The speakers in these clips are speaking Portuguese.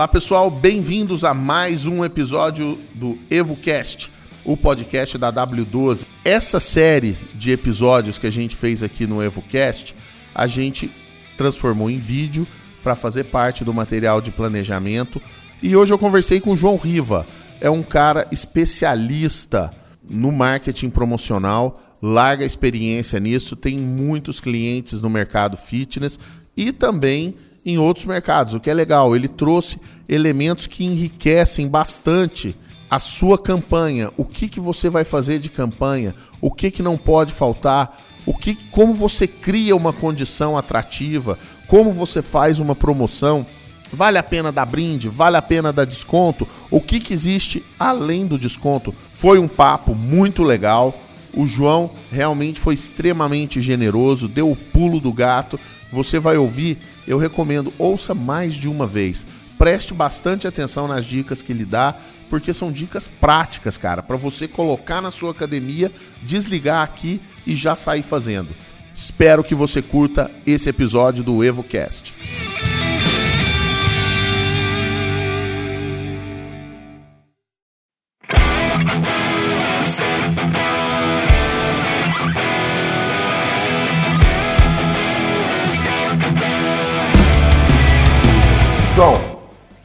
Olá pessoal, bem-vindos a mais um episódio do EvoCast, o podcast da W12. Essa série de episódios que a gente fez aqui no EvoCast, a gente transformou em vídeo para fazer parte do material de planejamento. E hoje eu conversei com o João Riva, é um cara especialista no marketing promocional, larga experiência nisso, tem muitos clientes no mercado fitness e também em outros mercados, o que é legal. Ele trouxe elementos que enriquecem bastante a sua campanha. O que, que você vai fazer de campanha? O que, que não pode faltar? O que, como você cria uma condição atrativa? Como você faz uma promoção? Vale a pena dar brinde? Vale a pena dar desconto? O que, que existe além do desconto? Foi um papo muito legal. O João realmente foi extremamente generoso, deu o pulo do gato. Você vai ouvir, eu recomendo, ouça mais de uma vez. Preste bastante atenção nas dicas que ele dá, porque são dicas práticas, cara, para você colocar na sua academia, desligar aqui e já sair fazendo. Espero que você curta esse episódio do EvoCast.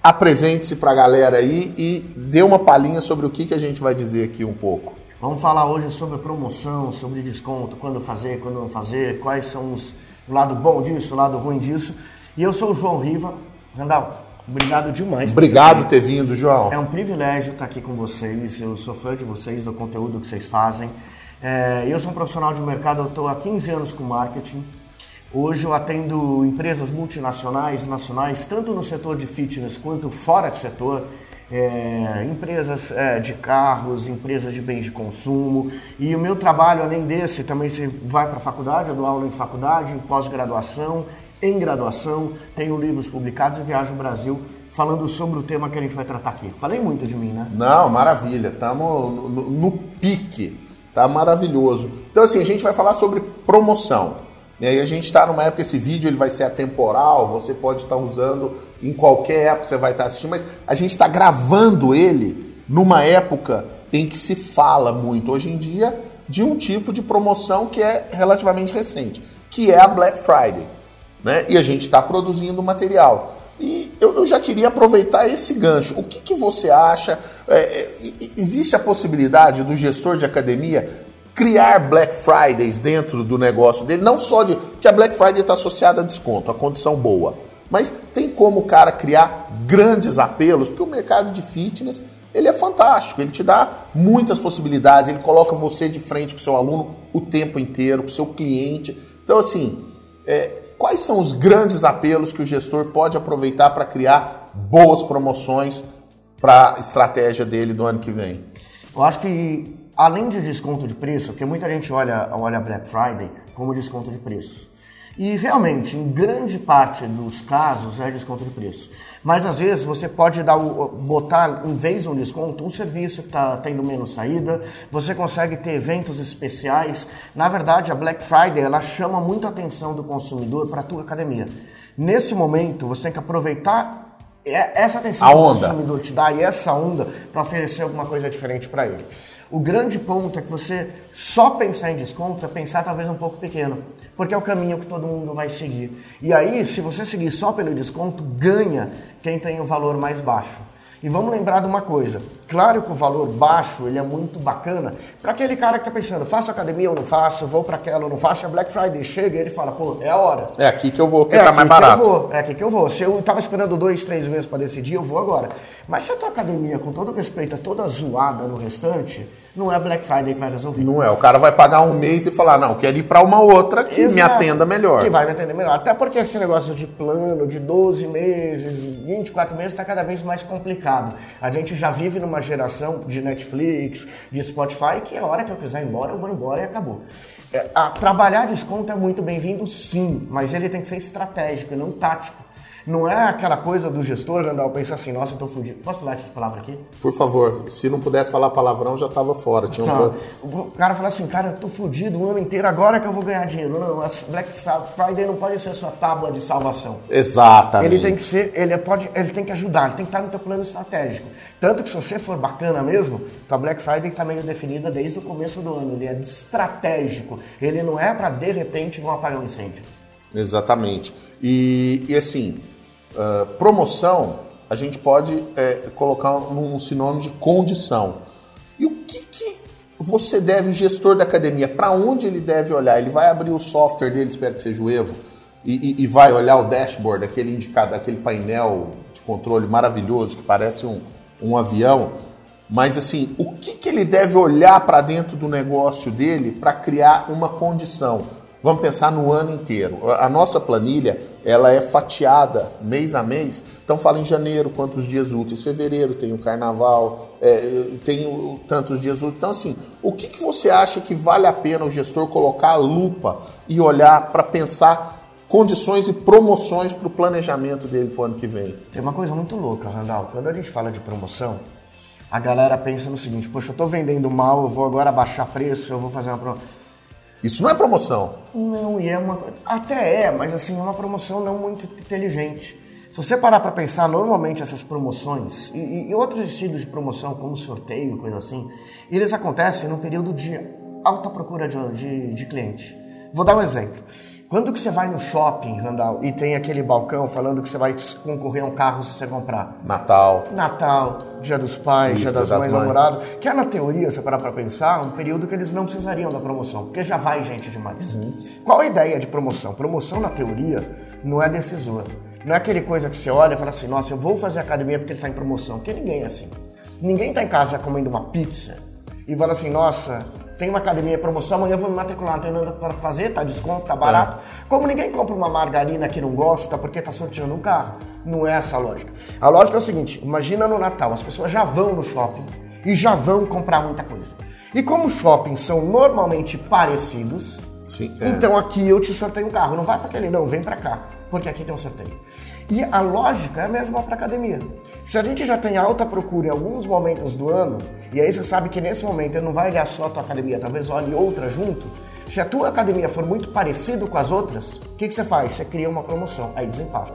Apresente-se para a galera aí e dê uma palhinha sobre o que, que a gente vai dizer aqui um pouco. Vamos falar hoje sobre promoção, sobre desconto, quando fazer, quando não fazer, quais são os, o lado bom disso, o lado ruim disso. E eu sou o João Riva. Randall, obrigado demais. Obrigado por ter vindo, João. É um privilégio estar aqui com vocês. Eu sou fã de vocês, do conteúdo que vocês fazem. É, eu sou um profissional de mercado, eu estou há 15 anos com marketing. Hoje eu atendo empresas multinacionais, nacionais, tanto no setor de fitness quanto fora de setor. É, empresas é, de carros, empresas de bens de consumo. E o meu trabalho, além desse, também você vai para a faculdade, eu dou aula em faculdade, em pós-graduação, em graduação, tenho livros publicados e viajo o Brasil falando sobre o tema que a gente vai tratar aqui. Falei muito de mim, né? Não, maravilha. Estamos no, no, no pique. Tá maravilhoso. Então, assim, a gente vai falar sobre promoção. E aí a gente está numa época, esse vídeo ele vai ser atemporal, você pode estar usando em qualquer época, você vai estar assistindo, mas a gente está gravando ele numa época em que se fala muito hoje em dia de um tipo de promoção que é relativamente recente, que é a Black Friday. Né? E a gente está produzindo material. E eu, eu, já queria aproveitar esse gancho. O que, que você acha? É, é, existe a possibilidade do gestor de academia criar Black Fridays dentro do negócio dele, não só de que a Black Friday está associada a desconto, a condição boa, mas tem como o cara criar grandes apelos, porque o mercado de fitness ele é fantástico, ele te dá muitas possibilidades, ele coloca você de frente com o seu aluno o tempo inteiro, com o seu cliente. Então, assim, é, quais são os grandes apelos que o gestor pode aproveitar para criar boas promoções para a estratégia dele do ano que vem? Eu acho que além de desconto de preço, porque muita gente olha, olha Black Friday como desconto de preço. E realmente, em grande parte dos casos, é desconto de preço. Mas às vezes você pode dar o, botar, em vez de um desconto, um serviço que está tendo menos saída, você consegue ter eventos especiais. Na verdade, a Black Friday ela chama muito a atenção do consumidor para a tua academia. Nesse momento, você tem que aproveitar essa atenção que o consumidor te dá e essa onda para oferecer alguma coisa diferente para ele. O grande ponto é que você só pensar em desconto é pensar talvez um pouco pequeno, porque é o caminho que todo mundo vai seguir. E aí, se você seguir só pelo desconto, ganha quem tem o valor mais baixo. E vamos lembrar de uma coisa, claro que o valor baixo ele é muito bacana para aquele cara que está pensando, faço academia ou não faço, vou para aquela ou não faço, a Black Friday chega e ele fala, pô, é a hora. É aqui que eu vou, que é tá mais barato. Que eu vou, é aqui que eu vou. Se eu estava esperando dois, três meses para decidir, eu vou agora. Mas se a tua academia, com todo respeito, é toda zoada no restante, não é Black Friday que vai resolver. Não é. O cara vai pagar um mês e falar, não, quero ir para uma outra que Exato, me atenda melhor. Que vai me atender melhor. Até porque esse negócio de plano de 12 meses, 24 meses está cada vez mais complicado. A gente já vive numa geração de Netflix, de Spotify, que a hora que eu quiser ir embora, eu vou embora e acabou. É, a, trabalhar desconto é muito bem-vindo, sim, mas ele tem que ser estratégico e não tático. Não é aquela coisa do gestor, Randall, pensar assim, nossa, eu tô fudido. Posso falar essas palavras aqui? Por favor, se não pudesse falar palavrão, já tava fora. Tinha Tá. um... O cara fala assim, cara, eu tô fudido o ano inteiro, agora que eu vou ganhar dinheiro. Não, a Black Friday não pode ser a sua tábua de salvação. Exatamente. Ele tem que ser, ele pode, ele tem que ajudar, ele tem que estar no teu plano estratégico. Tanto que se você for bacana mesmo, tua Black Friday está meio definida desde o começo do ano. Ele é estratégico. Ele não é para de repente não apagar um incêndio. Exatamente. E, e assim, uh, promoção a gente pode é, colocar um sinônimo de condição. E o que, que você deve, o gestor da academia, para onde ele deve olhar? Ele vai abrir o software dele, espero que seja o Evo, e, e, e vai olhar o dashboard, aquele indicado, aquele painel de controle maravilhoso que parece um, um avião. Mas assim, o que, que ele deve olhar para dentro do negócio dele para criar uma condição? Vamos pensar no ano inteiro. A nossa planilha ela é fatiada mês a mês. Então fala em janeiro quantos dias úteis, fevereiro tem o carnaval, é, tem o, tantos dias úteis. Então assim, o que, que você acha que vale a pena o gestor colocar a lupa e olhar para pensar condições e promoções para o planejamento dele para o ano que vem? Tem uma coisa muito louca, Randall. Quando a gente fala de promoção, a galera pensa no seguinte: poxa, eu estou vendendo mal, eu vou agora baixar preço, eu vou fazer uma promoção. Isso não é promoção. Não, e é uma. Até é, mas assim, é uma promoção não muito inteligente. Se você parar para pensar, normalmente essas promoções e, e, outros estilos de promoção, como sorteio, coisa assim, eles acontecem num período de alta procura de, de, de cliente. Vou dar um exemplo. Quando que você vai no shopping, Randall, e tem aquele balcão falando que você vai concorrer a um carro se você comprar? Natal. Natal, Dia dos Pais, Isso, Dia das, das Mães, mães. namorado. Que é, na teoria, se parar pra pensar, um período que eles não precisariam da promoção, porque já vai gente demais. Uhum. Qual a ideia de promoção? Promoção, na teoria, não é decisora. Não é aquele coisa que você olha e fala assim, nossa, eu vou fazer academia porque ele tá em promoção. Porque ninguém é assim. Ninguém tá em casa comendo uma pizza e fala assim, nossa, tem uma academia promoção, amanhã eu vou me matricular, não tem nada para fazer, tá desconto, tá barato. É. Como ninguém compra uma margarina que não gosta porque tá sorteando um carro. Não é essa a lógica. A lógica é o seguinte, imagina no Natal, as pessoas já vão no shopping e já vão comprar muita coisa. E como shoppings são normalmente parecidos, Sim, é. então aqui eu te sorteio um carro. Não vai para aquele, não, vem para cá, porque aqui tem um sorteio. E a lógica é a mesma para academia. Se a gente já tem alta procura em alguns momentos do ano, e aí você sabe que nesse momento ele não vai olhar só a tua academia, talvez olhe outra junto. Se a tua academia for muito parecido com as outras, o que, que você faz? Você cria uma promoção, aí desempata.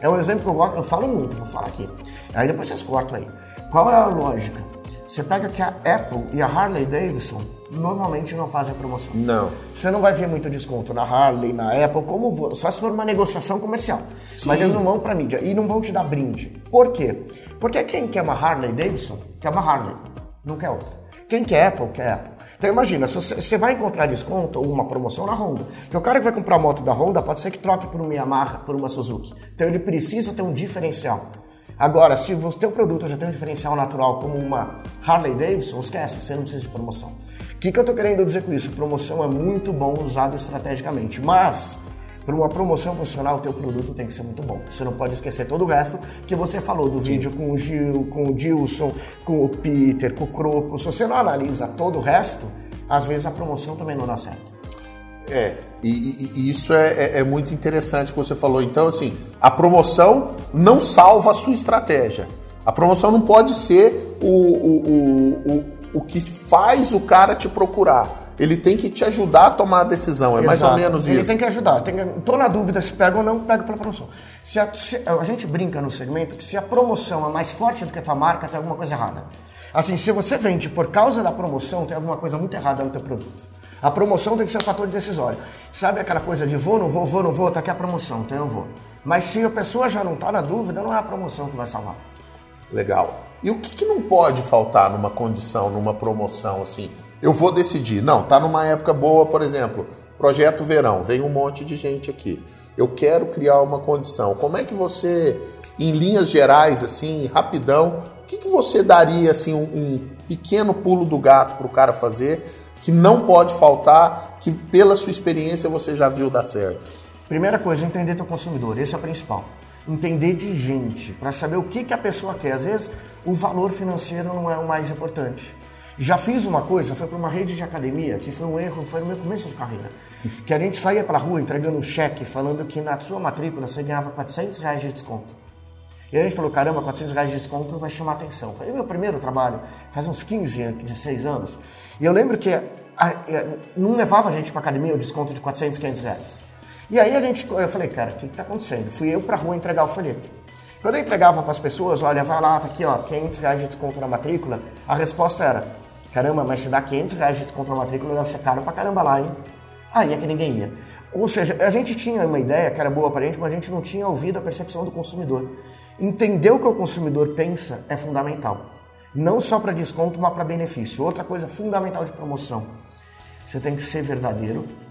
É um exemplo que eu gosto, eu falo muito, vou falar aqui. Aí depois vocês cortam aí. Qual é a lógica? Você pega que a Apple e a Harley Davidson normalmente não fazem promoção. Não. Você não vai ver muito desconto na Harley, na Apple, como só se for uma negociação comercial. Sim. Mas eles não vão para mídia e não vão te dar brinde. Por quê? Porque quem quer uma Harley Davidson quer uma Harley, não quer outra. Quem quer Apple quer Apple. Então imagina, você vai encontrar desconto ou uma promoção na Honda. Porque o cara que vai comprar a moto da Honda pode ser que troque por uma Yamaha, por uma Suzuki. Então ele precisa ter um diferencial. Agora, se o teu produto já tem um diferencial natural como uma Harley Davidson, esquece, você não precisa de promoção que, que eu estou querendo dizer com isso? Promoção é muito bom usado estrategicamente, mas para uma promoção funcional, o teu produto tem que ser muito bom. Você não pode esquecer todo o resto que você falou do vídeo com o Gil, com o Dilson, com o Peter, com o Croco. Se você não analisa todo o resto, às vezes a promoção também não dá certo. É, e, e, e isso é, é, é, muito interessante que você falou. Então, assim, a promoção não salva a sua estratégia. A promoção não pode ser o, o, o, o que faz o cara te procurar. Ele tem que te ajudar a tomar a decisão. É Exato. mais ou menos Ele isso. Ele tem que ajudar. Tem que... Tô na dúvida se pega ou não, pega pela promoção. Se a, se a, gente brinca no segmento que se a promoção é mais forte do que a tua marca, tem alguma coisa errada. Assim, se você vende por causa da promoção, tem alguma coisa muito errada no teu produto. A promoção tem que ser um fator decisório. Sabe aquela coisa de vou, não vou, vou, não vou, tá aqui a promoção, então eu vou. Mas se a pessoa já não está na dúvida, não é a promoção que vai salvar. Legal. E o que, que, não pode faltar numa condição, numa promoção assim? Eu vou decidir. Não, tá numa época boa, por exemplo, projeto verão, vem um monte de gente aqui. Eu quero criar uma condição. Como é que você, em linhas gerais, assim, rapidão, o que, que você daria assim um, um pequeno pulo do gato para o cara fazer que não pode faltar, que pela sua experiência você já viu dar certo? Primeira coisa, entender teu consumidor. Esse é o principal entender de gente, para saber o que, que a pessoa quer. Às vezes, o valor financeiro não é o mais importante. Já fiz uma coisa, foi para uma rede de academia, que foi um erro, foi no meu começo de carreira. Que a gente saía para a rua entregando um cheque falando que na sua matrícula você ganhava 400 reais de desconto. E aí a gente falou, caramba, 400 reais de desconto vai chamar atenção. Foi meu primeiro trabalho, faz uns 15 anos, 16 anos. E eu lembro que a, a, não levava a gente para academia o desconto de 400, 500 reais. E aí a gente, eu falei, cara, o que está acontecendo? Fui eu para a rua entregar o folheto. Quando eu entregava para as pessoas, olha, vai lá, tá aqui, ó, 500 reais de desconto na matrícula, a resposta era, caramba, mas se dá 500 reais de desconto na matrícula, deve ser caro pra caramba lá, hein? Aí é que ninguém ia. Ou seja, a gente tinha uma ideia que era boa para a gente, mas a gente não tinha ouvido a percepção do consumidor. Entender o que o consumidor pensa é fundamental. Não só para desconto, mas para benefício. Outra coisa fundamental de promoção: você tem que ser verdadeiro.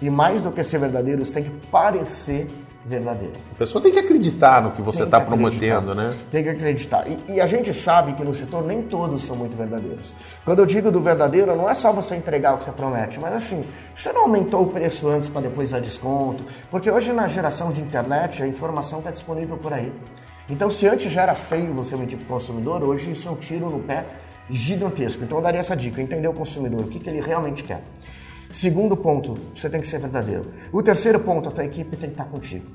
E mais do que ser verdadeiro, você tem que parecer verdadeiro. A pessoa tem que acreditar no que você está prometendo, né? Tem que acreditar. E, e, a gente sabe que no setor nem todos são muito verdadeiros. Quando eu digo do verdadeiro, não é só você entregar o que você promete, mas assim, você não aumentou o preço antes para depois dar desconto, porque hoje na geração de internet a informação está disponível por aí. Então, se antes já era feio você mentir para o consumidor, hoje isso é um tiro no pé gigantesco. Então, eu daria essa dica: entender o consumidor, o que, que ele realmente quer. Segundo ponto, você tem que ser verdadeiro. O terceiro ponto, a tua equipe tem que estar contigo.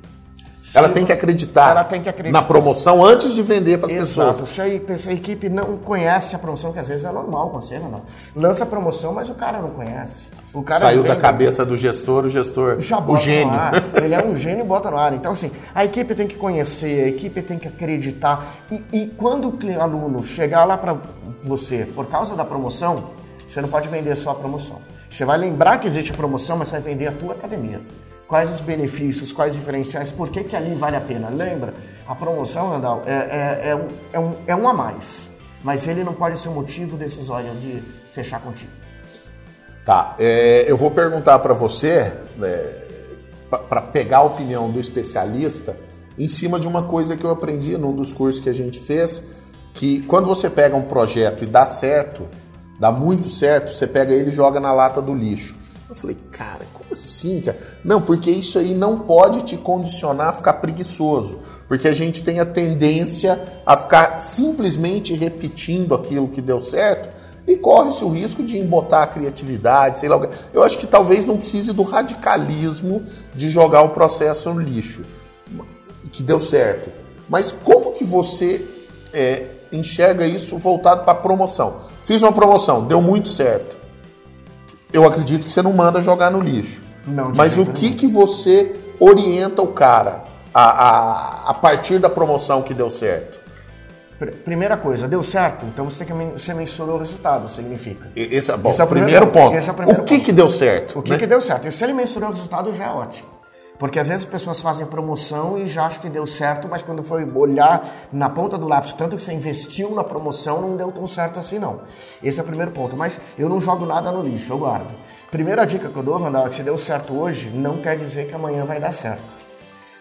Ela tem que acreditar, ela tem que acreditar na promoção antes de vender para as pessoas. Se a, se a equipe não conhece a promoção, que às vezes é normal acontecer, não. Lança a promoção, mas o cara não conhece. O cara Saiu da cabeça do gestor, o gestor, já o gênio. Ele é um gênio e bota no ar. Então, assim, a equipe tem que conhecer, a equipe tem que acreditar. E, e quando o aluno chegar lá para você por causa da promoção, você não pode vender só a promoção. Você vai lembrar que existe promoção, mas você vai vender a tua academia. Quais os benefícios, quais os diferenciais, por que, que ali vale a pena? Lembra, a promoção, Randall, é, é, é, um, é, um, é um a mais. Mas ele não pode ser motivo decisório de fechar contigo. Tá, é, eu vou perguntar para você, né, para pegar a opinião do especialista, em cima de uma coisa que eu aprendi num dos cursos que a gente fez, que quando você pega um projeto e dá certo, dá muito certo, você pega ele e joga na lata do lixo. Eu falei, cara, como assim, cara? Não, porque isso aí não pode te condicionar a ficar preguiçoso. Porque a gente tem a tendência a ficar simplesmente repetindo aquilo que deu certo e corre-se o risco de embotar a criatividade, sei lá. Eu acho que talvez não precise do radicalismo de jogar o processo no lixo, que deu certo. Mas como que você é, enxerga isso voltado para promoção. Fiz uma promoção, deu muito certo. Eu acredito que você não manda jogar no lixo. Não, Mas o que, que você orienta o cara a, a, a partir da promoção que deu certo? Primeira coisa, deu certo, então você, tem que, você mensurou o resultado, significa. Esse, é, bom, esse é o primeiro, primeiro ponto. É o, primeiro o que, ponto. que deu certo? O que, né? que deu certo? E se ele mensurou o resultado, já é ótimo. Porque às vezes as pessoas fazem promoção e já acham que deu certo, mas quando foi olhar na ponta do lápis, tanto que você investiu na promoção, não deu tão certo assim não. Esse é o primeiro ponto. Mas eu não jogo nada no lixo, eu guardo. Primeira dica que eu dou, Randall, é que se deu certo hoje, não quer dizer que amanhã vai dar certo.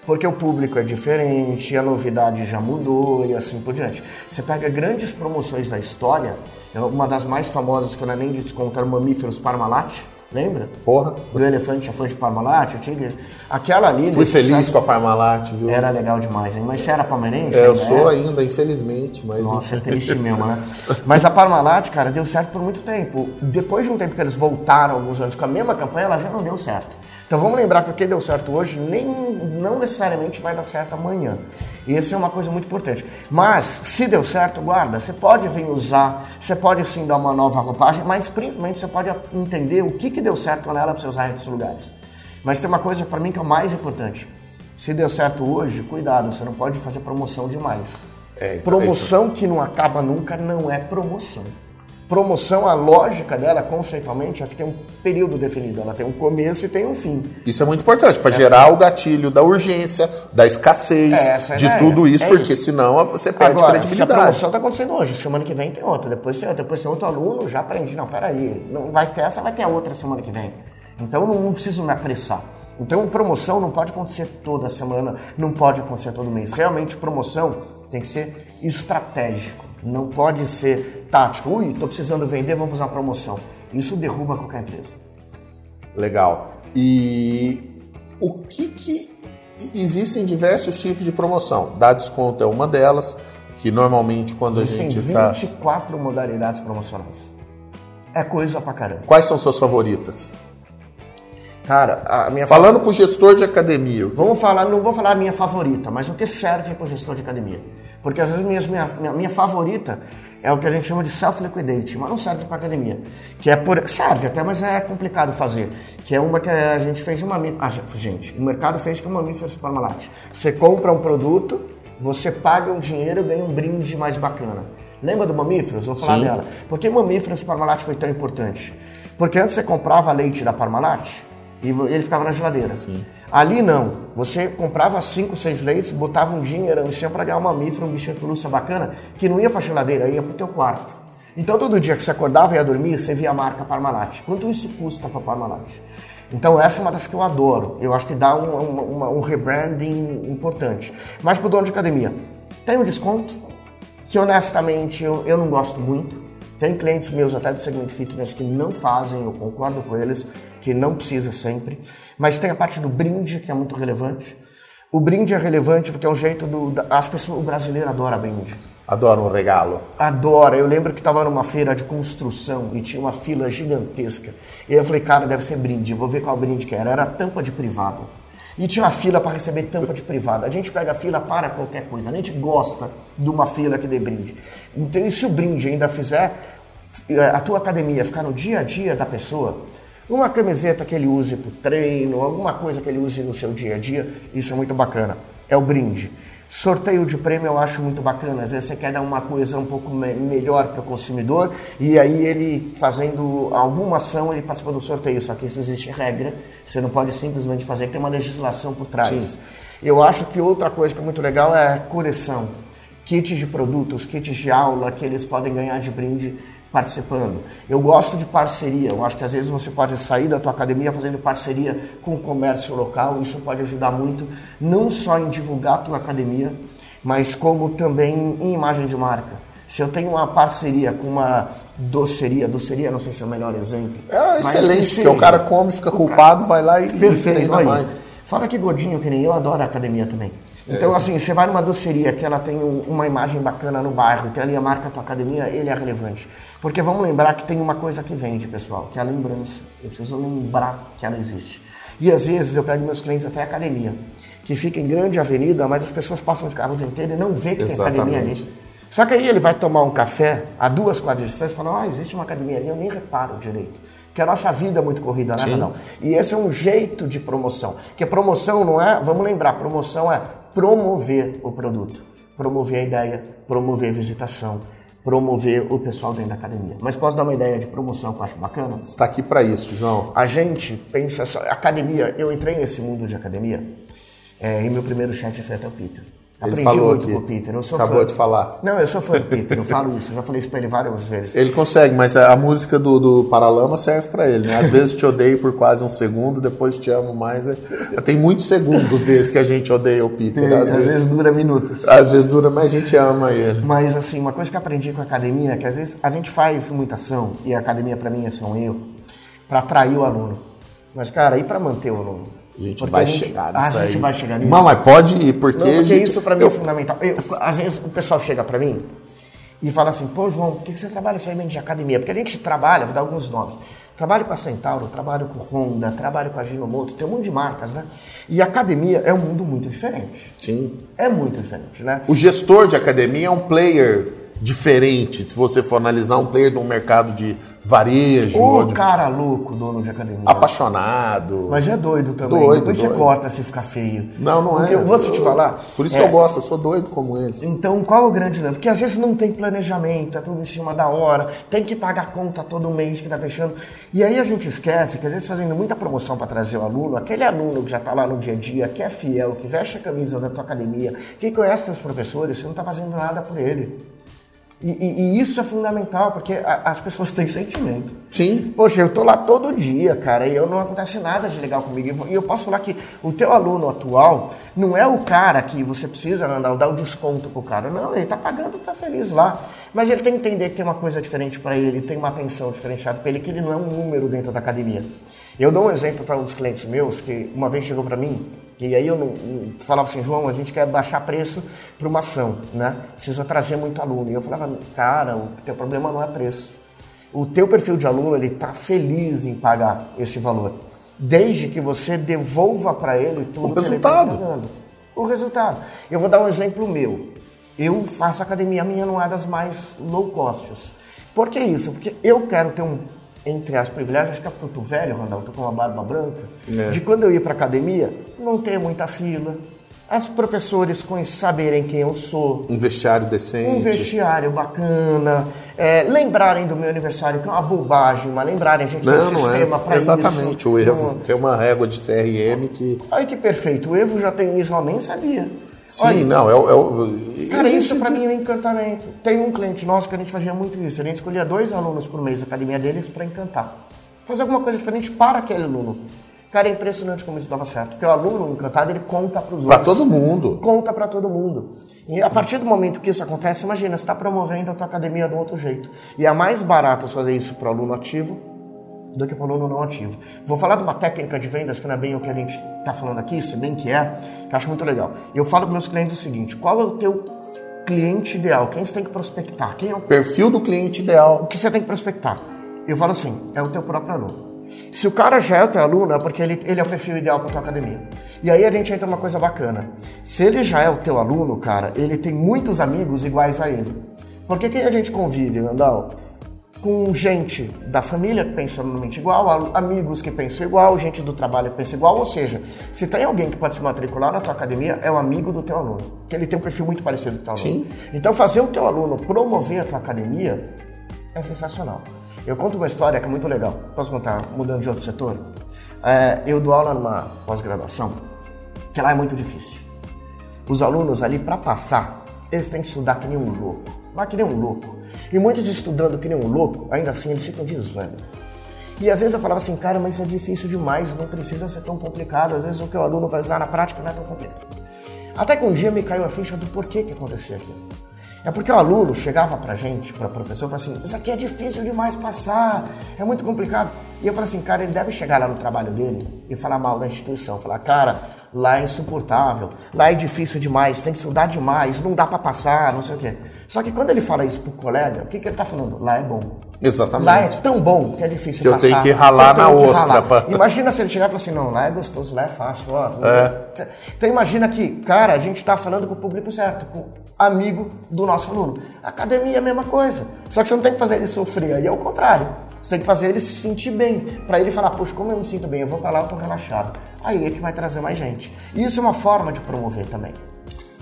Porque o público é diferente, a novidade já mudou e assim por diante. Você pega grandes promoções da história, uma das mais famosas que eu não é nem descontar Mamíferos Parmalat, Lembra? Porra. Do elefante, a fã de Parmalat, o tigre. Aquela ali. Fui feliz com a Parmalat, viu? Era legal demais, hein? Mas você era palmeirense? É, eu sou ainda, infelizmente. Mas... Nossa, é triste mesmo, né? Mas a Parmalat, cara, deu certo por muito tempo. Depois de um tempo que eles voltaram, alguns anos, com a mesma campanha, ela já não deu certo. Então vamos lembrar que o que deu certo hoje nem, não necessariamente vai dar certo amanhã. Isso é uma coisa muito importante. Mas se deu certo, guarda. Você pode vir usar, você pode sim dar uma nova roupagem, mas principalmente você pode entender o que, que deu certo nela para você usar em outros lugares. Mas tem uma coisa para mim que é o mais importante. Se deu certo hoje, cuidado, você não pode fazer promoção demais. É, então promoção isso... que não acaba nunca não é promoção. Promoção, a lógica dela, conceitualmente, é que tem um período definido. Ela tem um começo e tem um fim. Isso é muito importante, para gerar o gatilho da urgência, da escassez, é de tudo isso, é porque isso. senão você perde Agora, credibilidade. A promoção está acontecendo hoje, semana que vem tem outra, depois tem outra, depois tem outro aluno, já aprendi. Não, peraí, não vai ter essa, vai ter a outra semana que vem. Então não, não preciso me apressar. Então promoção não pode acontecer toda semana, não pode acontecer todo mês. Realmente promoção tem que ser estratégico. Não pode ser tático. Ui, estou precisando vender, vamos fazer uma promoção. Isso derruba qualquer empresa. Legal. E o que que existem diversos tipos de promoção? Dar desconto é uma delas, que normalmente quando Existem a gente está... 24 modalidades promocionais. É coisa pra caramba. Quais são suas favoritas? Cara, a minha Falando pro gestor de academia. Vamos falar, não vou falar a minha favorita, mas o que serve para o gestor de academia. Porque às vezes minhas, minha, minha, minha favorita é o que a gente chama de self-liquidate, mas não serve para academia. Que é por, serve até, mas é complicado fazer. Que é uma que a gente fez uma ah, gente, o mercado fez com mamíferos Parmalat. Você compra um produto, você paga um dinheiro e ganha um brinde mais bacana. Lembra do mamíferos? Vou falar Sim. dela. Por que mamíferos Parmalat foi tão importante? Porque antes você comprava leite da Parmalat, e ele ficava na geladeira. Sim. Ali não. Você comprava cinco, seis leites, botava um dinheiro em cima para ganhar uma mamífero, um bichinho de pelúcia bacana, que não ia para geladeira, ia para o teu quarto. Então todo dia que você acordava e ia dormir, você via a marca Parmalat. Quanto isso custa para Parmalat? Então essa é uma das que eu adoro. Eu acho que dá um, um, um rebranding importante. Mas para o dono de academia, tem um desconto que honestamente eu, eu não gosto muito. Tem clientes meus até do segmento fitness que não fazem, eu concordo com eles, que não precisa sempre. Mas tem a parte do brinde, que é muito relevante. O brinde é relevante porque é um jeito do. As pessoas, o brasileiro adora brinde. Adora um regalo. Adora. Eu lembro que estava numa feira de construção e tinha uma fila gigantesca. E eu falei, cara, deve ser brinde, vou ver qual brinde que era. Era tampa de privado. E tinha uma fila para receber tampa de privado. A gente pega a fila para qualquer coisa. A gente gosta de uma fila que dê brinde. Então, e se o brinde ainda fizer a tua academia ficar no dia a dia da pessoa, uma camiseta que ele use para o treino, alguma coisa que ele use no seu dia a dia, isso é muito bacana. É o brinde. Sorteio de prêmio eu acho muito bacana. Às vezes você quer dar uma coisa um pouco me melhor para o consumidor e aí ele fazendo alguma ação, ele participa do sorteio. Só que isso existe regra, você não pode simplesmente fazer, tem uma legislação por trás. Sim. Eu acho que outra coisa que é muito legal é a coleção. Kits de produtos, kits de aula que eles podem ganhar de brinde participando. Eu gosto de parceria. Eu acho que às vezes você pode sair da tua academia fazendo parceria com o comércio local. Isso pode ajudar muito, não só em divulgar a tua academia, mas como também em imagem de marca. Se eu tenho uma parceria com uma doceria, doceria não sei se é o melhor exemplo. É excelente, porque o cara come, fica culpado, cara... vai lá e Perfeito, mais. Fala que godinho que nem eu adoro a academia também. Então, assim, você vai numa doceria que ela tem um, uma imagem bacana no bairro, que ali a marca tua academia, ele é relevante. Porque vamos lembrar que tem uma coisa que vende, pessoal, que é a lembrança. Eu preciso lembrar que ela existe. E às vezes eu pego meus clientes até a academia, que fica em grande avenida, mas as pessoas passam de carro o dia inteiro e não vê que Exatamente. tem academia ali. Só que aí ele vai tomar um café a duas quadras de distância e fala, ah, existe uma academia ali, eu nem reparo direito. Porque a nossa vida é muito corrida, né, não? E esse é um jeito de promoção. Porque promoção não é, vamos lembrar, promoção é promover o produto, promover a ideia, promover a visitação, promover o pessoal dentro da academia. Mas posso dar uma ideia de promoção que eu acho bacana? Está aqui para isso, João. A gente pensa só, academia, eu entrei nesse mundo de academia é, e meu primeiro chefe foi até o Peter. Ele Aprendi falou muito aqui. com o Peter. Eu sou Acabou fã. de falar. Não, eu sou fã do Peter, eu falo isso, eu já falei isso pra ele várias vezes. Ele consegue, mas a música do, do Paralama serve para ele, né? Às vezes te odeio por quase um segundo, depois te amo mais. É, tem muitos segundos desses que a gente odeia o Peter. Tem, às, vezes, vezes, dura minutos. Às vezes dura, mas a gente ama ele. Mas assim, uma coisa que eu aprendi com a academia é que às vezes a gente faz muita ação, e a academia para mim é só um erro, para atrair o aluno. Mas, cara, e para manter o aluno? A gente porque vai a gente, chegar nisso A gente vai chegar nisso. Não, mas pode ir, porque... Não, porque gente, isso para mim é eu... é fundamental. Eu, às vezes o pessoal chega para mim e fala assim, pô, João, por que você trabalha somente de academia? Porque a gente trabalha, vou dar alguns nomes. Trabalho com a Centauro, trabalho com Honda, trabalho com a Ginomoto, tem um monte de marcas, né? E academia é um mundo muito diferente. Sim. É muito diferente, né? O gestor de academia é um player diferente, se você for analisar um player de um mercado de varejo. O de... cara louco, dono de academia. Apaixonado. Mas é doido também. Doido, Depois doido. você corta se ficar feio. Não, não Porque é. Eu vou te falar. Por isso é... que eu gosto, eu sou doido como eles. Então, qual é o grande lance? Porque às vezes não tem planejamento, é tudo em cima da hora, tem que pagar conta todo mês que tá fechando. E aí a gente esquece que às vezes fazendo muita promoção para trazer o aluno, aquele aluno que já tá lá no dia a dia, que é fiel, que veste a camisa da tua academia, que conhece os professores, você não tá fazendo nada por ele. E, e, e, isso é fundamental, porque a, as pessoas têm sentimento. Sim. Poxa, eu tô lá todo dia, cara, e eu não acontece nada de legal comigo. E eu posso falar que o teu aluno atual não é o cara que você precisa andar, dar o desconto pro cara. Não, ele tá pagando, tá feliz lá. Mas ele tem que entender que tem uma coisa diferente para ele, tem uma atenção diferenciada para ele, que ele não é um número dentro da academia. Eu dou um exemplo para um dos clientes meus, que uma vez chegou para mim, e aí eu não, falava assim, João, a gente quer baixar preço para uma ação, né? Precisa trazer muito aluno. E eu falava, cara, o teu problema não é preço. O teu perfil de aluno, ele está feliz em pagar esse valor. Desde que você devolva para ele tudo O que ele está resultado. O resultado. Eu vou dar um exemplo meu. Eu faço academia, a minha não é das mais low costs. Por que isso? Porque eu quero ter um, entre as privilégios, acho que é porque eu tô velho, eu tô com uma barba branca, É. de quando eu ir para academia, não ter muita fila, as professores saberem quem eu sou, Um vestiário decente. um vestiário bacana, é, lembrarem do meu aniversário, que é uma bobagem, mas lembrarem, a gente tem Não, um não sistema é. para isso. Exatamente. O Evo Não- tem uma régua de CRM que. Ai, que perfeito, o Evo já tem isso, eu nem sabia. Sim, Olha, não, é o. É Cara, isso pra de- mim é um encantamento. Tem um cliente nosso que a gente fazia muito isso. A gente escolhia dois alunos por mês da academia deles pra encantar. Fazer alguma coisa diferente para aquele aluno. Cara, é impressionante como isso dava certo. Porque o aluno encantado, ele conta pros Pra outros. todo mundo. Conta pra todo mundo. E a partir do momento que isso acontece, imagina, você está promovendo a tua academia de um outro jeito. E é mais barato fazer isso para o aluno ativo do que para o aluno não ativo. Vou falar de uma técnica de vendas que não é bem o que a gente está falando aqui, se bem que é, que eu acho muito legal. Eu falo para meus clientes o seguinte: qual é o teu cliente ideal? Quem você tem que prospectar? Quem é o Perfil do cliente ideal. o que você tem que prospectar? Eu falo assim, é o teu próprio aluno. Se o cara já é o teu aluno, é porque ele, ele é o perfil ideal para tua academia. E aí a gente entra numa coisa bacana. Se ele já é o teu aluno, cara, ele tem muitos amigos iguais a ele. Porque quem a gente convive, Nandal? Com gente da família que pensa normalmente igual, al- amigos que pensam igual, gente do trabalho que pensa igual. Ou seja, se tem alguém que pode se matricular na tua academia, é o amigo do teu aluno. Que ele tem um perfil muito parecido com o teu aluno. Sim. Então fazer o teu aluno promover a tua academia é sensacional. Eu conto uma história que é muito legal. Posso contar, mudando de outro setor? É, eu dou aula numa pós-graduação, que lá é muito difícil. Os alunos ali, para passar, eles têm que estudar que nem um louco. Mas que nem um louco. E muitos estudando que nem um louco, ainda assim eles ficam desvendo. E às vezes eu falava assim, cara, mas isso é difícil demais, não precisa ser tão complicado. Às vezes o que o aluno vai usar na prática não é tão complicado. Até que um dia me caiu a ficha do porquê que acontecia aquilo. É porque o aluno chegava pra gente, pra professor, e falava assim, isso aqui é difícil demais passar, é muito complicado. E eu falei assim, cara, ele deve chegar lá no trabalho dele e falar mal da instituição. Falar, cara, lá é insuportável, lá é difícil demais, tem que estudar demais, não dá pra passar, não sei o quê. Só que quando ele fala isso pro colega, o que, que ele tá falando? Lá é bom. Exatamente. Lá é tão bom que é difícil Que eu passar. tenho que ralar eu tenho na que ostra ralar. pra- Imagina se ele chegar e falar assim, não, lá é gostoso, lá é fácil. Ó, É. Então imagina que, cara, a gente está falando com o público certo, com o amigo do nosso aluno. Academia é a mesma coisa. Só que você não tem que fazer ele sofrer, aí é o contrário. Você tem que fazer ele se sentir bem. Para ele falar, poxa, como eu me sinto bem, eu vou para lá, eu tô relaxado. Aí é que vai trazer mais gente. E isso é uma forma de promover também.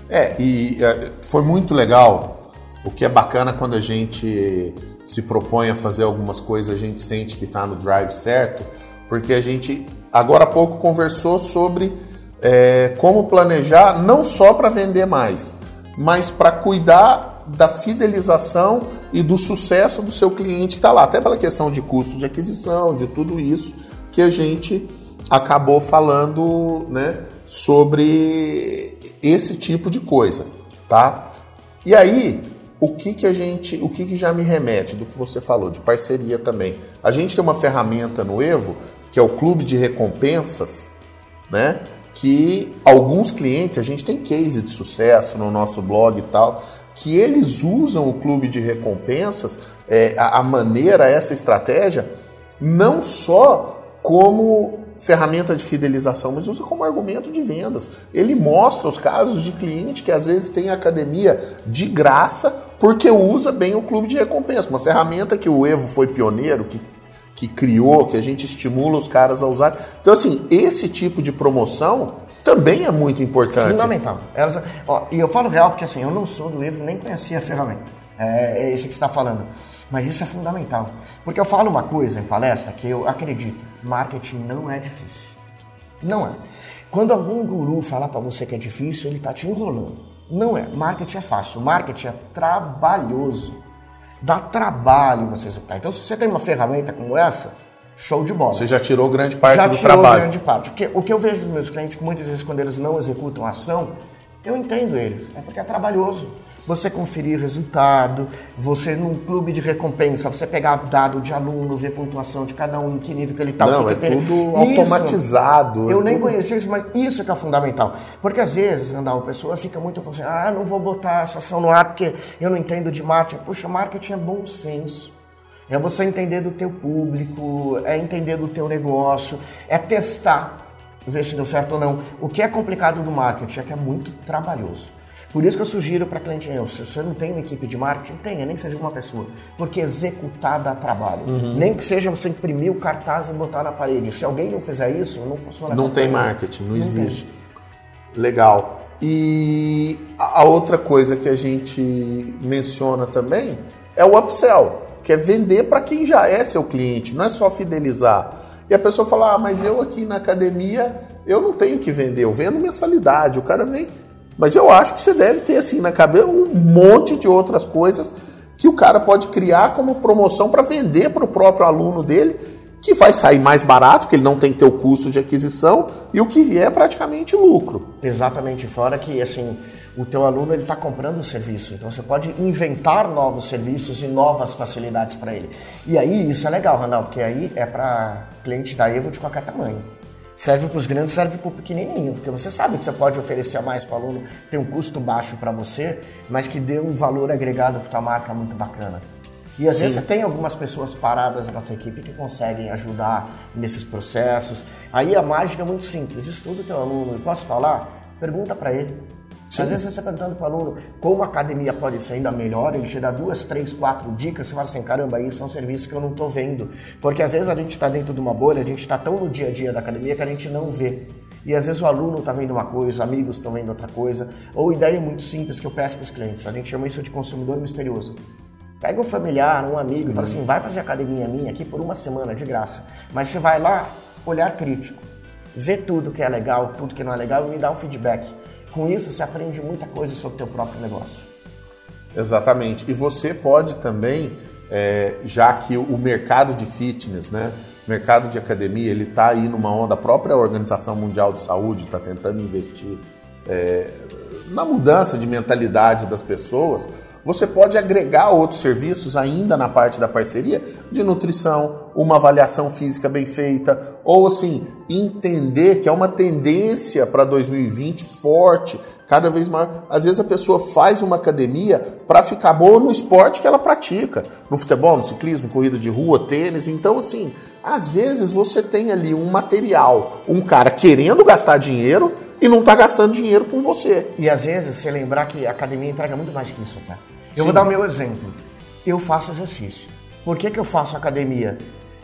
É, e é, foi muito legal. O que é bacana quando a gente se propõe a fazer algumas coisas, a gente sente que está no drive certo, porque a gente agora há pouco conversou sobre é, como planejar não só para vender mais, mas para cuidar da fidelização e do sucesso do seu cliente que está lá, até pela questão de custo de aquisição, de tudo isso que a gente acabou falando, né, sobre esse tipo de coisa, tá? E aí, o que que a gente, o que que já me remete do que você falou de parceria também? A gente tem uma ferramenta no Evo que é o clube de recompensas, né? Que alguns clientes, a gente tem case de sucesso no nosso blog e tal, que eles usam o clube de recompensas, é, a, a maneira, essa estratégia, não só como ferramenta de fidelização, mas usa como argumento de vendas. Ele mostra os casos de cliente que às vezes tem academia de graça porque usa bem o clube de recompensa, uma ferramenta que o Evo foi pioneiro, que, que criou, que a gente estimula os caras a usar. Então, assim, esse tipo de promoção também é muito importante. Fundamental. Elas, ó, e eu falo real porque assim, eu não sou do livro, nem conhecia a ferramenta. É, é isso que está falando. Mas isso é fundamental. Porque eu falo uma coisa em palestra que eu acredito: marketing não é difícil. Não é. Quando algum guru falar para você que é difícil, ele está te enrolando. Não é. Marketing é fácil. Marketing é trabalhoso. Dá trabalho você executar. Então, se você tem uma ferramenta como essa, show de bola Você já tirou grande parte já do tirou trabalho. grande parte. Porque o que eu vejo dos meus clientes, que muitas vezes quando eles não executam a ação, eu entendo eles. É porque é trabalhoso. Você conferir resultado, você num clube de recompensa, você pegar dado de aluno, ver pontuação de cada um, em que nível que ele está. Não, é tudo Isso. automatizado, é Eu nem tudo- conhecia isso, mas isso que é fundamental. Porque às vezes, Andal, a pessoa fica muito assim, ah, não vou botar essa ação no ar porque eu não entendo de marketing. Puxa, marketing é bom senso. É você entender do teu público, é entender do teu negócio, é testar, ver se deu certo ou não. O que é complicado do marketing é que é muito trabalhoso. Por isso que eu sugiro para cliente meu, se você não tem uma equipe de marketing, tenha, nem que seja uma pessoa. Porque executar dá trabalho. Uhum. Nem que seja você imprimir o cartaz e botar na parede. Se alguém não fizer isso, não funciona. Não tem marketing, não, não existe. Tem. Legal. E a outra coisa que a gente menciona também é o upsell, que é vender para quem já é seu cliente, não é só fidelizar. E a pessoa fala: ah, mas eu aqui na academia eu não tenho que vender, eu vendo mensalidade. O cara vem mas eu acho que você deve ter assim na cabeça um monte de outras coisas que o cara pode criar como promoção para vender para o próprio aluno dele, que vai sair mais barato, porque ele não tem que ter o custo de aquisição, e o que vier é praticamente lucro. Exatamente, fora que assim, o teu aluno ele está comprando o serviço, então você pode inventar novos serviços e novas facilidades para ele. E aí isso é legal, Randall, porque aí é para cliente da Evo de qualquer tamanho. Serve para os grandes, serve para o pequenininho, porque você sabe que você pode oferecer mais para o aluno, tem um custo baixo para você, mas que dê um valor agregado para tua marca muito bacana. E às Sim. vezes você tem algumas pessoas paradas na tua equipe que conseguem ajudar nesses processos. Aí a mágica é muito simples. Estuda o teu aluno. Posso falar? Pergunta para ele. Sim. Às vezes você está perguntando para o aluno como a academia pode ser ainda melhor, ele te dá duas, três, quatro dicas, você fala assim, caramba, isso é um serviço que eu não estou vendo. Porque às vezes a gente está dentro de uma bolha, a gente está tão no dia a dia da academia que a gente não vê. E às vezes o aluno está vendo uma coisa, amigos estão vendo outra coisa. Ou ideia muito simples que eu peço para os clientes, a gente chama isso de consumidor misterioso. Pega um familiar, um amigo e fala assim, vai fazer academia minha aqui por uma semana de graça. Mas você vai lá, olhar crítico, ver tudo que é legal, tudo que não é legal e me dá um feedback. Com isso, você aprende muita coisa sobre o teu próprio negócio. Exatamente. E você pode também, é, já que o mercado de fitness, né, mercado de academia, ele está aí numa onda, a própria Organização Mundial de Saúde está tentando investir é, na mudança de mentalidade das pessoas, você pode agregar outros serviços ainda na parte da parceria de nutrição, uma avaliação física bem feita, ou assim, entender que é uma tendência para 2020 forte, cada vez maior. Às vezes a pessoa faz uma academia para ficar boa no esporte que ela pratica, no futebol, no ciclismo, corrida de rua, tênis. Então, assim, às vezes você tem ali um material, um cara querendo gastar dinheiro e não está gastando dinheiro com você. E às vezes, você lembrar que a academia entrega muito mais que isso, tá? Eu Sim. vou dar o meu exemplo. Eu faço exercício. Por que, que eu faço academia?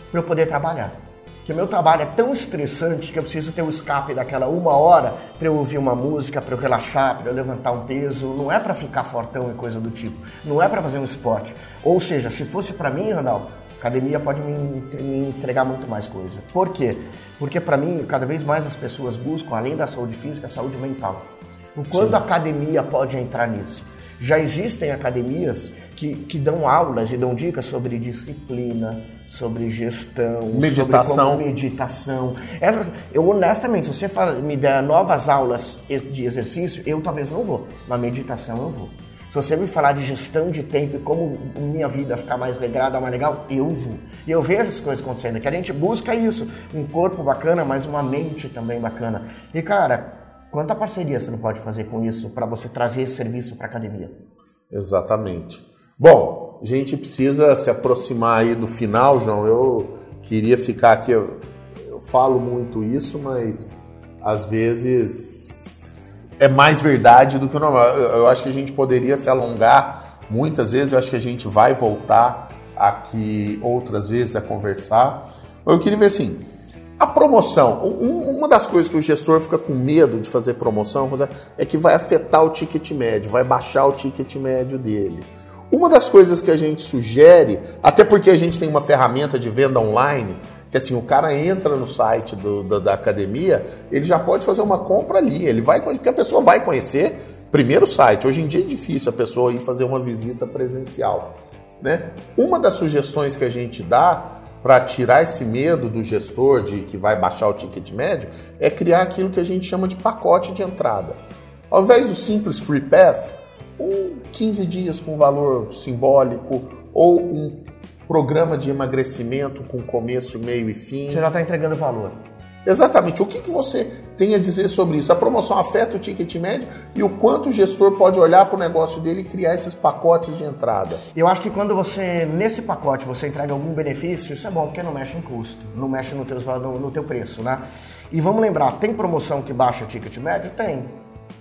Para eu poder trabalhar. Porque meu trabalho é tão estressante que eu preciso ter o um escape daquela uma hora para eu ouvir uma música, para eu relaxar, para eu levantar um peso. Não é para ficar fortão e coisa do tipo. Não é para fazer um esporte. Ou seja, se fosse para mim, Randall, academia pode me, me, entregar muito mais coisa. Por quê? Porque para mim, cada vez mais as pessoas buscam, além da saúde física, a saúde mental. O quanto Sim. a academia pode entrar nisso? Já existem academias que, que dão aulas e dão dicas sobre disciplina, sobre gestão, meditação. Sobre meditação. Essa, eu honestamente, se você fala, me der novas aulas de exercício, eu talvez não vou. Na meditação eu vou. Se você me falar de gestão de tempo e como minha vida ficar mais regrada, mais legal, eu vou. E eu vejo as coisas acontecendo, que a gente busca isso, um corpo bacana, mas uma mente também bacana. E cara, Quanta parceria você não pode fazer com isso para você trazer esse serviço para a academia? Exatamente. Bom, a gente precisa se aproximar aí do final, João. Eu queria ficar aqui, eu, eu falo muito isso, mas às vezes é mais verdade do que o normal. Eu, eu acho que a gente poderia se alongar muitas vezes, eu acho que a gente vai voltar aqui outras vezes a conversar. Eu queria ver assim, a promoção, uma das coisas que o gestor fica com medo de fazer promoção é que vai afetar o ticket médio, vai baixar o ticket médio dele. Uma das coisas que a gente sugere, até porque a gente tem uma ferramenta de venda online, que assim, o cara entra no site do, da, da, academia, ele já pode fazer uma compra ali, ele vai porque a pessoa vai conhecer primeiro o site. Hoje em dia é difícil a pessoa ir fazer uma visita presencial. Né? Uma das sugestões que a gente dá para tirar esse medo do gestor de que vai baixar o ticket médio é criar aquilo que a gente chama de pacote de entrada. Ao invés do simples free pass, um 15 dias com valor simbólico ou um programa de emagrecimento com começo, meio e fim. Você já está entregando valor. Exatamente. O que, que você tem a dizer sobre isso? A promoção afeta o ticket médio e o quanto o gestor pode olhar para o negócio dele e criar esses pacotes de entrada? Eu acho que quando você, nesse pacote, você entrega algum benefício, isso é bom, porque não mexe em custo, não mexe no teu, no, no teu preço, né? E vamos lembrar, tem promoção que baixa o ticket médio? Tem.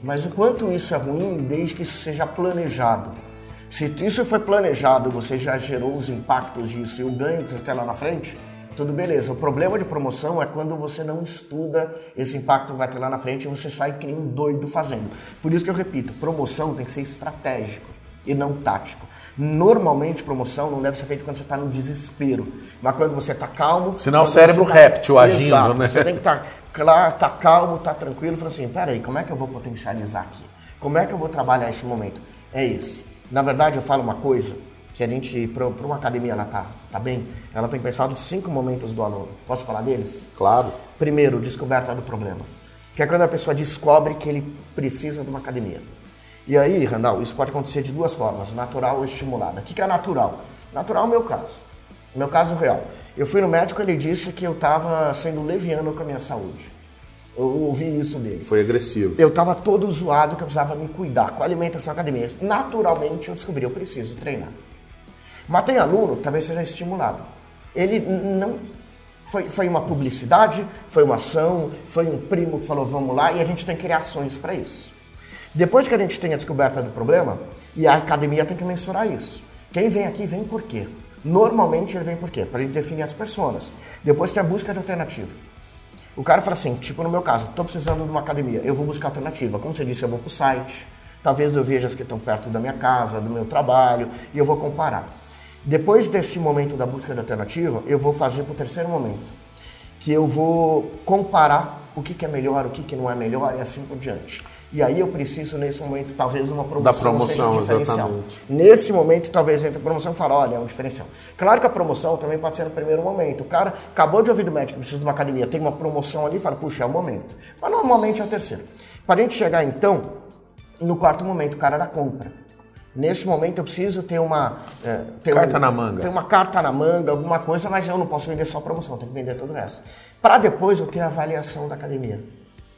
Mas o quanto isso é ruim desde que isso seja planejado. Se isso foi planejado, você já gerou os impactos disso e o ganho que você tem lá na frente, tudo beleza. O problema de promoção é quando você não estuda esse impacto vai ter lá na frente e você sai que nem um doido fazendo. Por isso que eu repito, promoção tem que ser estratégico e não tático. Normalmente, promoção não deve ser feita quando você está no desespero, mas quando você está calmo. Senão o cérebro tá... réptil agindo, Exato, né? Você tem que estar tá, claro, tá calmo, tá tranquilo, falar assim: peraí, como é que eu vou potencializar aqui? Como é que eu vou trabalhar esse momento? É isso. Na verdade, eu falo uma coisa que a gente, para uma academia, ela tá, tá bem, ela tem pensado cinco momentos do aluno. Posso falar deles? Claro. Primeiro, descoberta do problema. Que é quando a pessoa descobre que ele precisa de uma academia. E aí, Randall, isso pode acontecer de duas formas, natural ou estimulada. O que é natural? Natural é o meu caso. Meu caso real. Eu fui no médico, ele disse que eu estava sendo leviano com a minha saúde. Eu ouvi isso dele. Foi agressivo. Eu estava todo zoado que eu precisava me cuidar com a alimentação academia. Naturalmente eu descobri, eu preciso treinar. Mas tem aluno que talvez seja estimulado. Ele não. Foi, foi uma publicidade, foi uma ação, foi um primo que falou vamos lá e a gente tem que criar ações para isso. Depois que a gente tem a descoberta do problema, e a academia tem que mensurar isso. Quem vem aqui vem por quê? Normalmente ele vem por quê? Para ele definir as pessoas. Depois tem a busca de alternativa. O cara fala assim, tipo no meu caso, estou precisando de uma academia, eu vou buscar alternativa. Como você disse, eu vou para o site, talvez eu veja as que estão perto da minha casa, do meu trabalho, e eu vou comparar. Depois desse momento da busca de alternativa, eu vou fazer para o terceiro momento, que eu vou comparar o que, que é melhor, o que, que não é melhor e assim por diante. E aí eu preciso, nesse momento, talvez uma promoção, da promoção seja um diferencial. Exatamente. Nesse momento, talvez entre a promoção e fala, olha, é um diferencial. Claro que a promoção também pode ser no primeiro momento. O cara acabou de ouvir do médico, precisa de uma academia, tem uma promoção ali, fala, puxa, é o momento. Mas normalmente é o terceiro. Para a gente chegar, então, no quarto momento, o cara da compra. Nesse momento eu preciso ter uma. É, ter carta um, na manga. Ter uma carta na manga, alguma coisa, mas eu não posso vender só promoção, tenho que vender todo o resto. Para depois eu ter a avaliação da academia.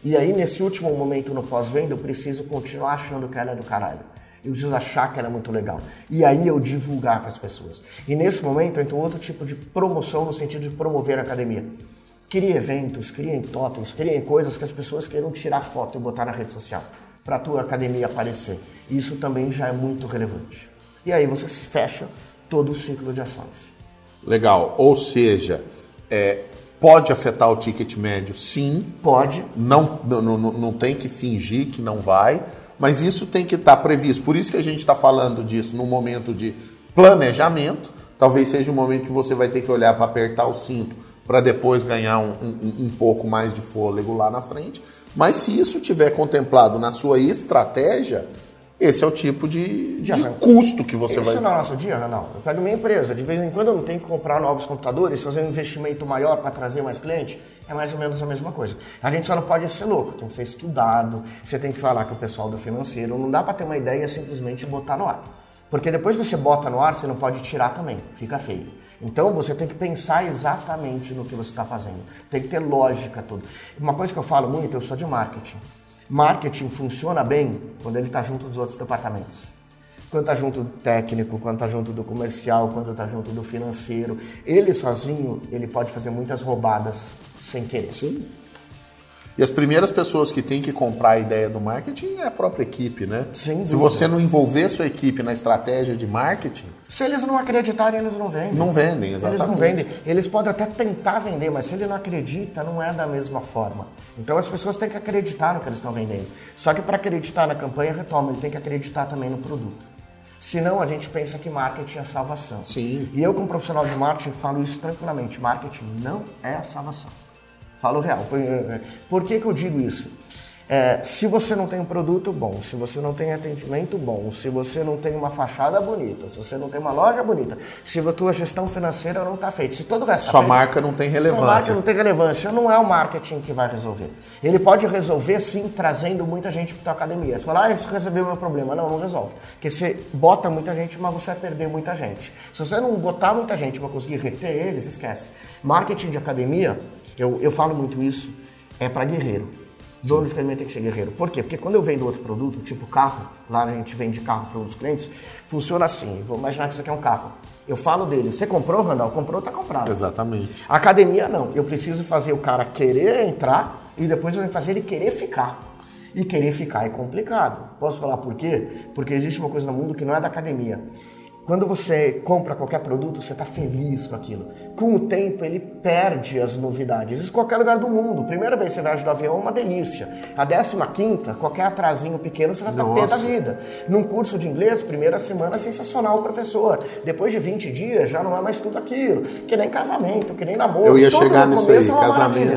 E aí, nesse último momento no pós-venda, eu preciso continuar achando que ela é do caralho. Eu preciso achar que ela é muito legal. E aí eu divulgar para as pessoas. E nesse momento entra outro tipo de promoção no sentido de promover a academia. Crie eventos, criem totens, criem coisas que as pessoas queiram tirar foto e botar na rede social para a tua academia aparecer. Isso também já é muito relevante. E aí você fecha todo o ciclo de ações. Legal. Ou seja, é, Pode afetar o ticket médio? Sim. Pode. Não, não, não, não tem que fingir que não vai, mas isso tem que estar tá previsto. Por isso que a gente está falando disso no momento de planejamento. Talvez seja o momento que você vai ter que olhar para apertar o cinto para depois ganhar um, um, um pouco mais de fôlego lá na frente. Mas se isso tiver contemplado na sua estratégia, esse é o tipo de, de custo que você vai. Isso é no nosso dia, Ronaldo. Eu pego minha empresa, de vez em quando eu não tenho que comprar novos computadores, fazer um investimento maior para trazer mais cliente, é mais ou menos a mesma coisa. A gente só não pode ser louco, tem que ser estudado, você tem que falar com o pessoal do financeiro, não dá para ter uma ideia e simplesmente botar no ar. Porque depois que você bota no ar, você não pode tirar também, fica feio. Então você tem que pensar exatamente no que você está fazendo, tem que ter lógica tudo. Uma coisa que eu falo muito, eu sou de marketing. Marketing funciona bem quando ele está junto dos outros departamentos. Quando está junto do técnico, quando está junto do comercial, quando está junto do financeiro. Ele sozinho, ele pode fazer muitas roubadas sem querer. Sim. E as primeiras pessoas que têm que comprar a ideia do marketing é a própria equipe, né? Sem Se você não envolver sua equipe na estratégia de marketing. Se eles não acreditarem, eles não vendem. Não vendem, exatamente. Eles não vendem. Eles podem até tentar vender, mas se ele não acredita, não é da mesma forma. Então as pessoas têm que acreditar no que eles estão vendendo. Só que para acreditar na campanha, retoma, ele tem que acreditar também no produto. Senão a gente pensa que marketing é salvação. Sim. E eu, como profissional de marketing, falo isso tranquilamente. Marketing não é a salvação. Falo real. Por, que, que eu digo isso? É, se você não tem um produto bom, se você não tem atendimento bom, se você não tem uma fachada bonita, se você não tem uma loja bonita, se a tua gestão financeira não está feita, se todo o resto tá Sua feito, marca não tem relevância. Sua marca não tem relevância, não é o marketing que vai resolver. Ele pode resolver sim trazendo muita gente para tua academia. Você fala, ah, isso resolveu o meu problema. Não, não resolve. Porque você bota muita gente, mas você vai perder muita gente. Se você não botar muita gente para conseguir reter eles, esquece. Marketing de academia, eu, eu falo muito isso, é para guerreiro. Dono de academia tem que ser guerreiro. Por quê? Porque quando eu vendo outro produto, tipo carro, lá a gente vende carro para os clientes, funciona assim. Vou imaginar que isso aqui é um carro. Eu falo dele, você comprou, Randall? Comprou, tá comprado. Exatamente. Academia não. Eu preciso fazer o cara querer entrar e depois eu tenho que fazer ele querer ficar. E querer ficar é complicado. Posso falar por quê? Porque existe uma coisa no mundo que não é da academia. Quando você compra qualquer produto, você está feliz com aquilo. Com o tempo, ele perde as novidades. Isso em qualquer lugar do mundo. Primeira vez que você viaja do avião é uma delícia. A décima quinta, qualquer atrasinho pequeno, você vai ficar pé da vida. Num curso de inglês, primeira semana, sensacional o professor. Depois de 20 dias, já não é mais tudo aquilo. Que nem casamento, que nem namoro. Eu ia Todo chegar nisso aí. É casamento. Maravilha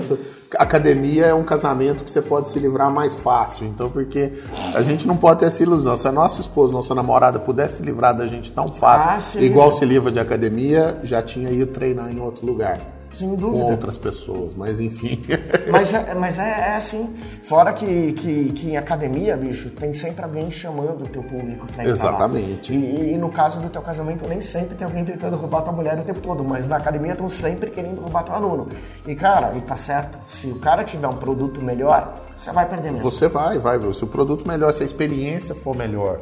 academia é um casamento que você pode se livrar mais fácil. Então, porque a gente não pode ter essa ilusão. Se a nossa esposa, nossa namorada pudesse se livrar da gente tão fácil, ah, igual se livra de academia, já tinha ido treinar em outro lugar. Sem dúvida. Com outras pessoas, mas enfim. Mas é, mas é, é assim. Fora que, que, que, em academia, bicho, tem sempre alguém chamando o teu público pra Exatamente. E, e, no caso do teu casamento, nem sempre tem alguém tentando roubar tua mulher o tempo todo, mas na academia estão sempre querendo roubar teu aluno. E cara, e tá certo, se o cara tiver um produto melhor, você vai perder mesmo. Você vai, vai. Se o produto melhor, se a experiência for melhor,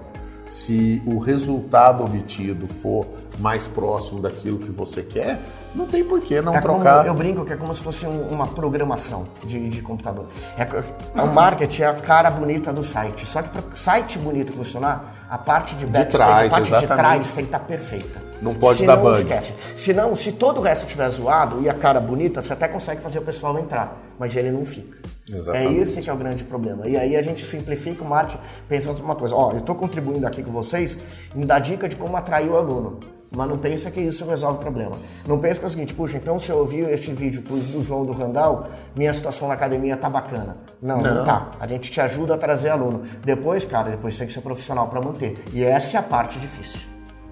se o resultado obtido for mais próximo daquilo que você quer, não tem por que não é trocar. Como, eu brinco que é como se fosse um, uma programação de, de computador. É, é, o marketing é a cara bonita do site. Só que para o site bonito funcionar, a parte de back, de trás, a parte exatamente. de trás tem que estar tá perfeita. Não pode se dar não, bug. Esquece. Se não, se todo o resto estiver zoado e a cara bonita, você até consegue fazer o pessoal entrar, mas ele não fica. Exatamente. É esse que é o grande problema. E aí a gente simplifica o marketing pensando uma coisa, ó, eu estou contribuindo aqui com vocês em dar dica de como atrair o aluno. Mas não pensa que isso resolve o problema. Não pensa que é o seguinte, puxa, então se eu ouvir esse vídeo do João do Randall, minha situação na academia tá bacana. Não, não, não tá. A gente te ajuda a trazer aluno. Depois, cara, depois tem que ser profissional para manter. E essa é a parte difícil.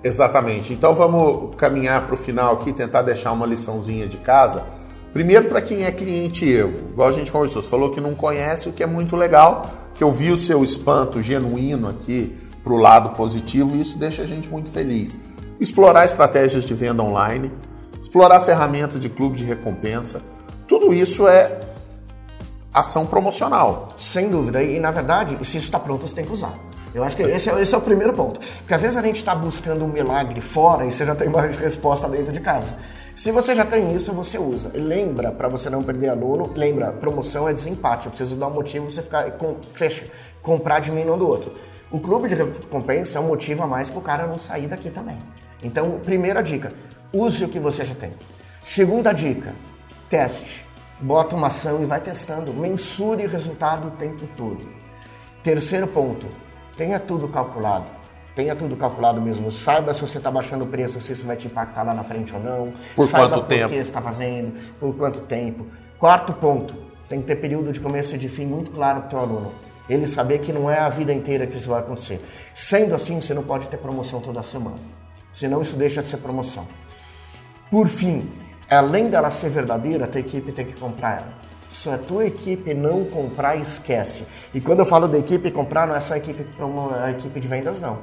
Exatamente. Então vamos caminhar para o final aqui, tentar deixar uma liçãozinha de casa. Primeiro para quem é cliente Evo, igual a gente conversou, você falou que não conhece, o que é muito legal, que eu vi o seu espanto genuíno aqui para o lado positivo e isso deixa a gente muito feliz explorar estratégias de venda online, explorar ferramentas de clube de recompensa. Tudo isso é ação promocional. Sem dúvida. E, na verdade, se isso está pronto, você tem que usar. Eu acho que esse é, esse é o primeiro ponto. Porque às vezes a gente está buscando um milagre fora e você já tem uma resposta dentro de casa. Se você já tem isso, você usa. E lembra, para você não perder aluno, lembra, promoção é desempate. Eu preciso dar um motivo para você ficar, com, fecha, comprar de mim não do outro. O clube de recompensa é um motivo a mais para o cara não sair daqui também. Então, primeira dica, use o que você já tem. Segunda dica, teste. Bota uma ação e vai testando. Mensure o resultado o tempo todo. Terceiro ponto, tenha tudo calculado. Tenha tudo calculado mesmo. Saiba se você está baixando o preço, se isso vai te impactar lá na frente ou não. Por Saiba quanto por tempo? que você está fazendo, por quanto tempo. Quarto ponto, tem que ter período de começo e de fim muito claro para o teu aluno. Ele saber que não é a vida inteira que isso vai acontecer. Sendo assim, você não pode ter promoção toda semana. Senão isso deixa de ser promoção. Por fim, além dela ser verdadeira, a tua equipe tem que comprar ela. Se a tua equipe não comprar, esquece. E quando eu falo da equipe comprar, não é só a equipe, a equipe de vendas, não.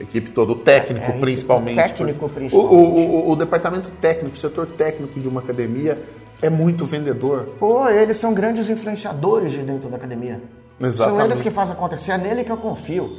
Equipe todo, o técnico é, principalmente. O técnico principalmente. O, o, o, o, departamento técnico, o setor técnico de uma academia é muito vendedor. Pô, eles são grandes influenciadores de dentro da academia. Exatamente. São eles que fazem acontecer, é nele que eu confio.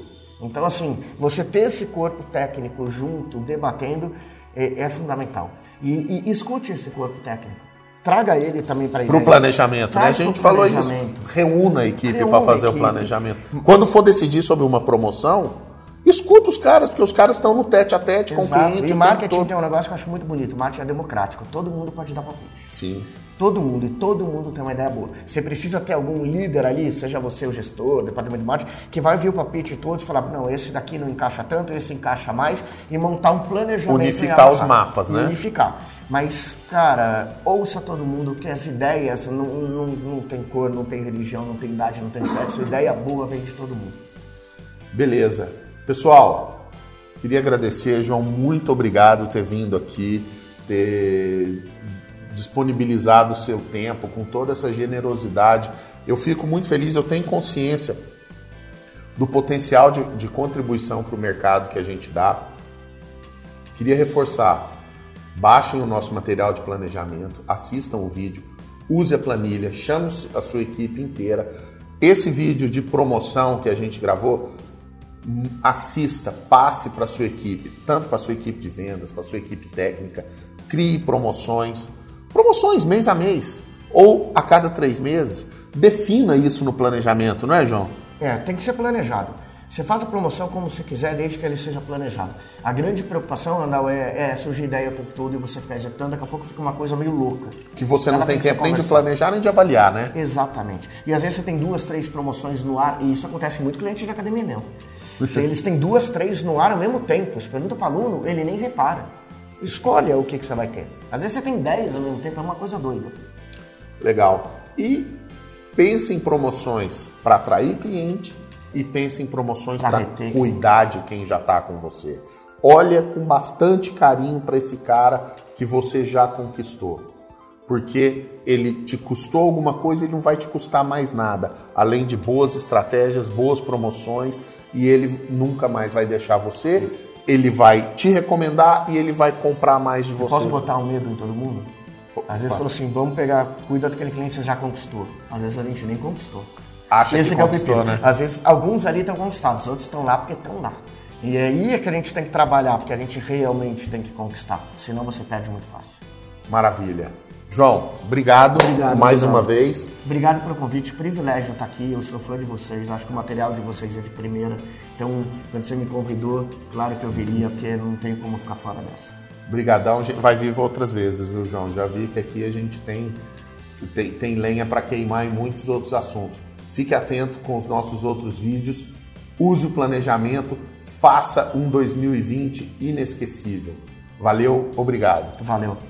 Então, assim, você ter esse corpo técnico junto, debatendo, é, é fundamental. E, e, escute esse corpo técnico. Traga ele também para Para o planejamento, né? A gente falou isso. Reúna a equipe para fazer o planejamento. Quando for decidir sobre uma promoção, escuta os caras, porque os caras estão no tete a tete com o cliente. E marketing tem um negócio que eu acho muito bonito. Marketing é democrático. Todo mundo pode dar palpite. Sim. Todo mundo, e todo mundo tem uma ideia boa. Você precisa ter algum líder ali, seja você o gestor, o departamento de marketing, que vai ver o palpite de todos e falar, não, esse daqui não encaixa tanto, esse encaixa mais, e montar um planejamento. Unificar os mapas, né? Unificar. Mas, cara, ouça todo mundo, que as ideias não, não, não tem cor, não tem religião, não tem idade, não tem sexo. Ideia boa vem de todo mundo. Beleza. Pessoal, queria agradecer, João, muito obrigado por ter vindo aqui, ter disponibilizado o seu tempo com toda essa generosidade. Eu fico muito feliz, eu tenho consciência do potencial de, de contribuição para o mercado que a gente dá. Queria reforçar, baixem o nosso material de planejamento, assistam o vídeo, use a planilha, chame a sua equipe inteira. Esse vídeo de promoção que a gente gravou, assista, passe para a sua equipe, tanto para a sua equipe de vendas, para a sua equipe técnica, crie promoções, promoções mês a mês ou a cada três meses. Defina isso no planejamento, não é, João? É, tem que ser planejado. Você faz a promoção como você quiser, desde que ele seja planejado. A grande preocupação, Andal, é, é surgir ideia o tempo todo e você ficar executando, daqui a pouco fica uma coisa meio louca. Que você não tem tempo nem de planejar nem de avaliar, né? Exatamente. E às vezes você tem duas, três promoções no ar, e isso acontece muito cliente de academia mesmo. Se eles têm duas, três no ar ao mesmo tempo, você pergunta para o aluno, ele nem repara. Escolha o que, que você vai ter. Às vezes você tem dez ao mesmo tempo, é uma coisa doida. Legal. E pense em promoções para atrair cliente e pense em promoções para cuidar de quem já está com você. Olha com bastante carinho para esse cara que você já conquistou. Porque ele te custou alguma coisa, ele não vai te custar mais nada, além de boas estratégias, boas promoções, e ele nunca mais vai deixar você. Ele vai te recomendar e ele vai comprar mais de você. Posso botar um medo em todo mundo? Às vezes falou assim, vamos pegar, cuida daquele cliente que você já conquistou. Às vezes a gente nem conquistou. Acha Esse que, é conquistou, né? Às vezes alguns ali estão conquistados, outros estão lá porque estão lá. E aí é que a gente tem que trabalhar, porque a gente realmente tem que conquistar. Senão você perde muito fácil. Maravilha. João, obrigado, obrigado mais uma vez. Obrigado pelo convite, privilégio estar aqui. Eu sou fã de vocês, acho que o material de vocês é de primeira. Então, quando você me convidou, claro que eu viria, porque não tem como ficar fora dessa. Brigadão, vai vir outras vezes, viu, João? Já vi que aqui a gente tem, tem, tem lenha para queimar em muitos outros assuntos. Fique atento com os nossos outros vídeos, use o planejamento, faça um 2020 inesquecível. Valeu, obrigado. Valeu.